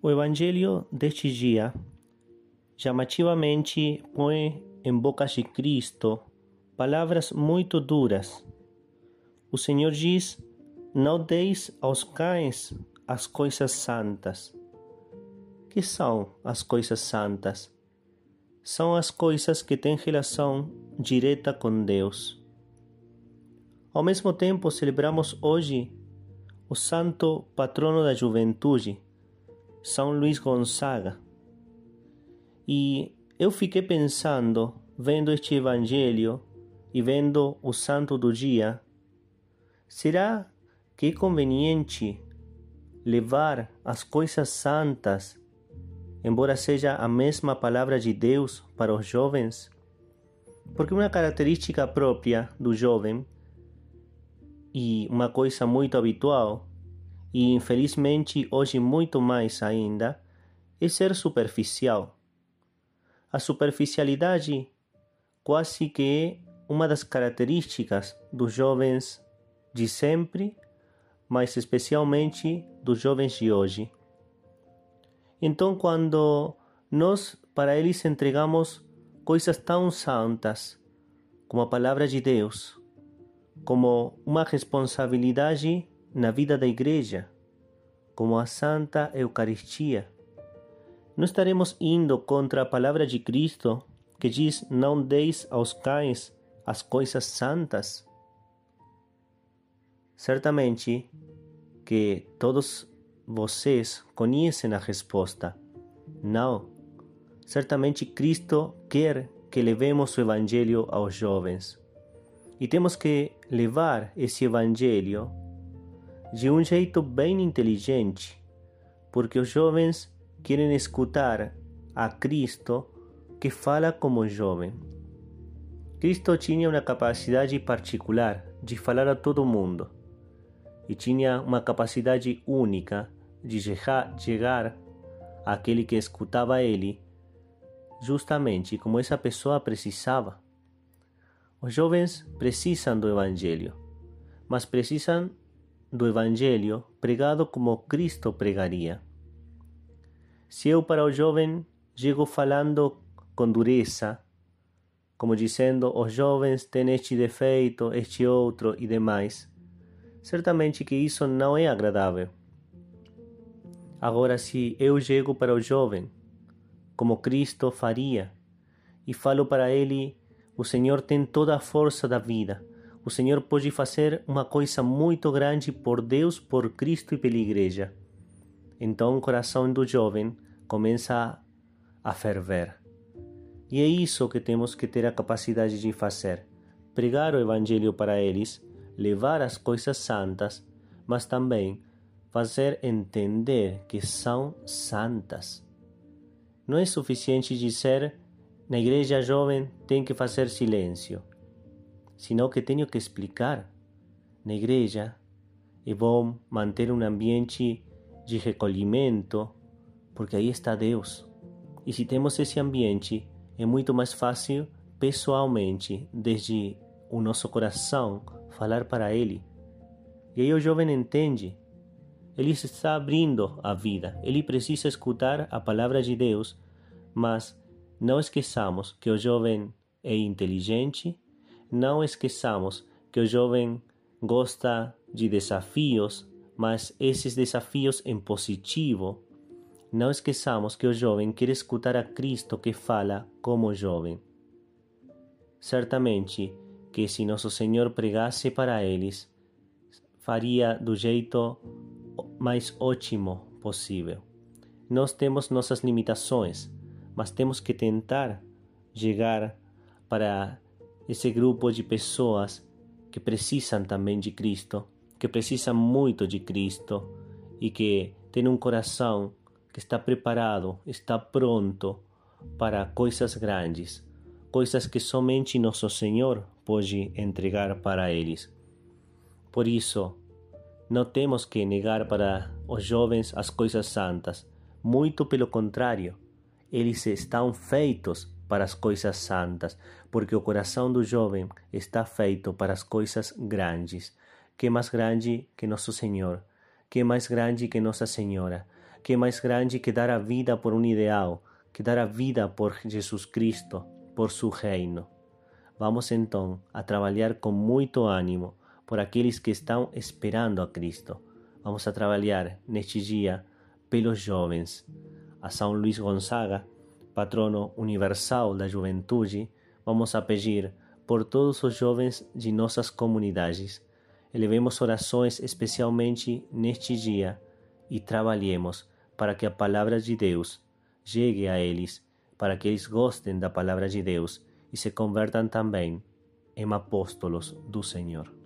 O Evangelho deste dia chamativamente põe em boca de Cristo palavras muito duras. O Senhor diz: Não deis aos cães as coisas santas. Que são as coisas santas? São as coisas que têm relação direta com Deus. Ao mesmo tempo, celebramos hoje o santo patrono da juventude, São Luís Gonzaga. E eu fiquei pensando, vendo este evangelho e vendo o santo do dia, será que é conveniente levar as coisas santas, embora seja a mesma palavra de Deus para os jovens? Porque uma característica própria do jovem e uma coisa muito habitual, e infelizmente hoje muito mais ainda, é ser superficial. A superficialidade quase que é uma das características dos jovens de sempre, mas especialmente dos jovens de hoje. Então, quando nós para eles entregamos coisas tão santas como a palavra de Deus, como uma responsabilidade na vida da igreja, como a Santa Eucaristia. Não estaremos indo contra a palavra de Cristo que diz: Não deis aos cães as coisas santas? Certamente que todos vocês conhecem a resposta. Não. Certamente Cristo quer que levemos o Evangelho aos jovens. E temos que levar esse evangelho de um jeito bem inteligente, porque os jovens querem escutar a Cristo que fala como jovem. Cristo tinha uma capacidade particular de falar a todo mundo e tinha uma capacidade única de chegar àquele que escutava ele, justamente como essa pessoa precisava. Os jovens precisam do Evangelho, mas precisam do Evangelho pregado como Cristo pregaria. Se eu para o jovem chego falando com dureza, como dizendo os jovens têm este defeito, este outro e demais, certamente que isso não é agradável. Agora, se eu chego para o jovem, como Cristo faria, e falo para ele o Senhor tem toda a força da vida. O Senhor pode fazer uma coisa muito grande por Deus, por Cristo e pela Igreja. Então o coração do jovem começa a ferver. E é isso que temos que ter a capacidade de fazer: pregar o Evangelho para eles, levar as coisas santas, mas também fazer entender que são santas. Não é suficiente dizer na igreja jovem tem que fazer silêncio, senão que tenho que explicar. Na igreja é bom manter um ambiente de recolhimento, porque aí está Deus. E se temos esse ambiente, é muito mais fácil pessoalmente, desde o nosso coração, falar para Ele. E aí o jovem entende. Ele está abrindo a vida. Ele precisa escutar a palavra de Deus, mas não esqueçamos que o jovem é inteligente, não esqueçamos que o jovem gosta de desafios, mas esses desafios em positivo. Não esqueçamos que o jovem quer escutar a Cristo que fala como jovem. Certamente que se nosso Senhor pregasse para eles, faria do jeito mais ótimo possível. Nós temos nossas limitações, mas temos que tentar chegar para esse grupo de pessoas que precisam também de Cristo, que precisam muito de Cristo e que têm um coração que está preparado, está pronto para coisas grandes, coisas que somente nosso Senhor pode entregar para eles. Por isso, não temos que negar para os jovens as coisas santas, muito pelo contrário eles estão feitos para as coisas santas, porque o coração do jovem está feito para as coisas grandes. Que mais grande que nosso Senhor? Que mais grande que Nossa Senhora? que mais grande que dar a vida por um ideal, que dar a vida por Jesus Cristo, por seu reino. Vamos então a trabalhar com muito ânimo por aqueles que estão esperando a Cristo. Vamos a trabalhar neste dia pelos jovens. A São Luís Gonzaga, patrono universal da juventude, vamos a pedir por todos os jovens de nossas comunidades. Elevemos orações especialmente neste dia e trabalhemos para que a palavra de Deus chegue a eles, para que eles gostem da palavra de Deus e se convertam também em apóstolos do Senhor.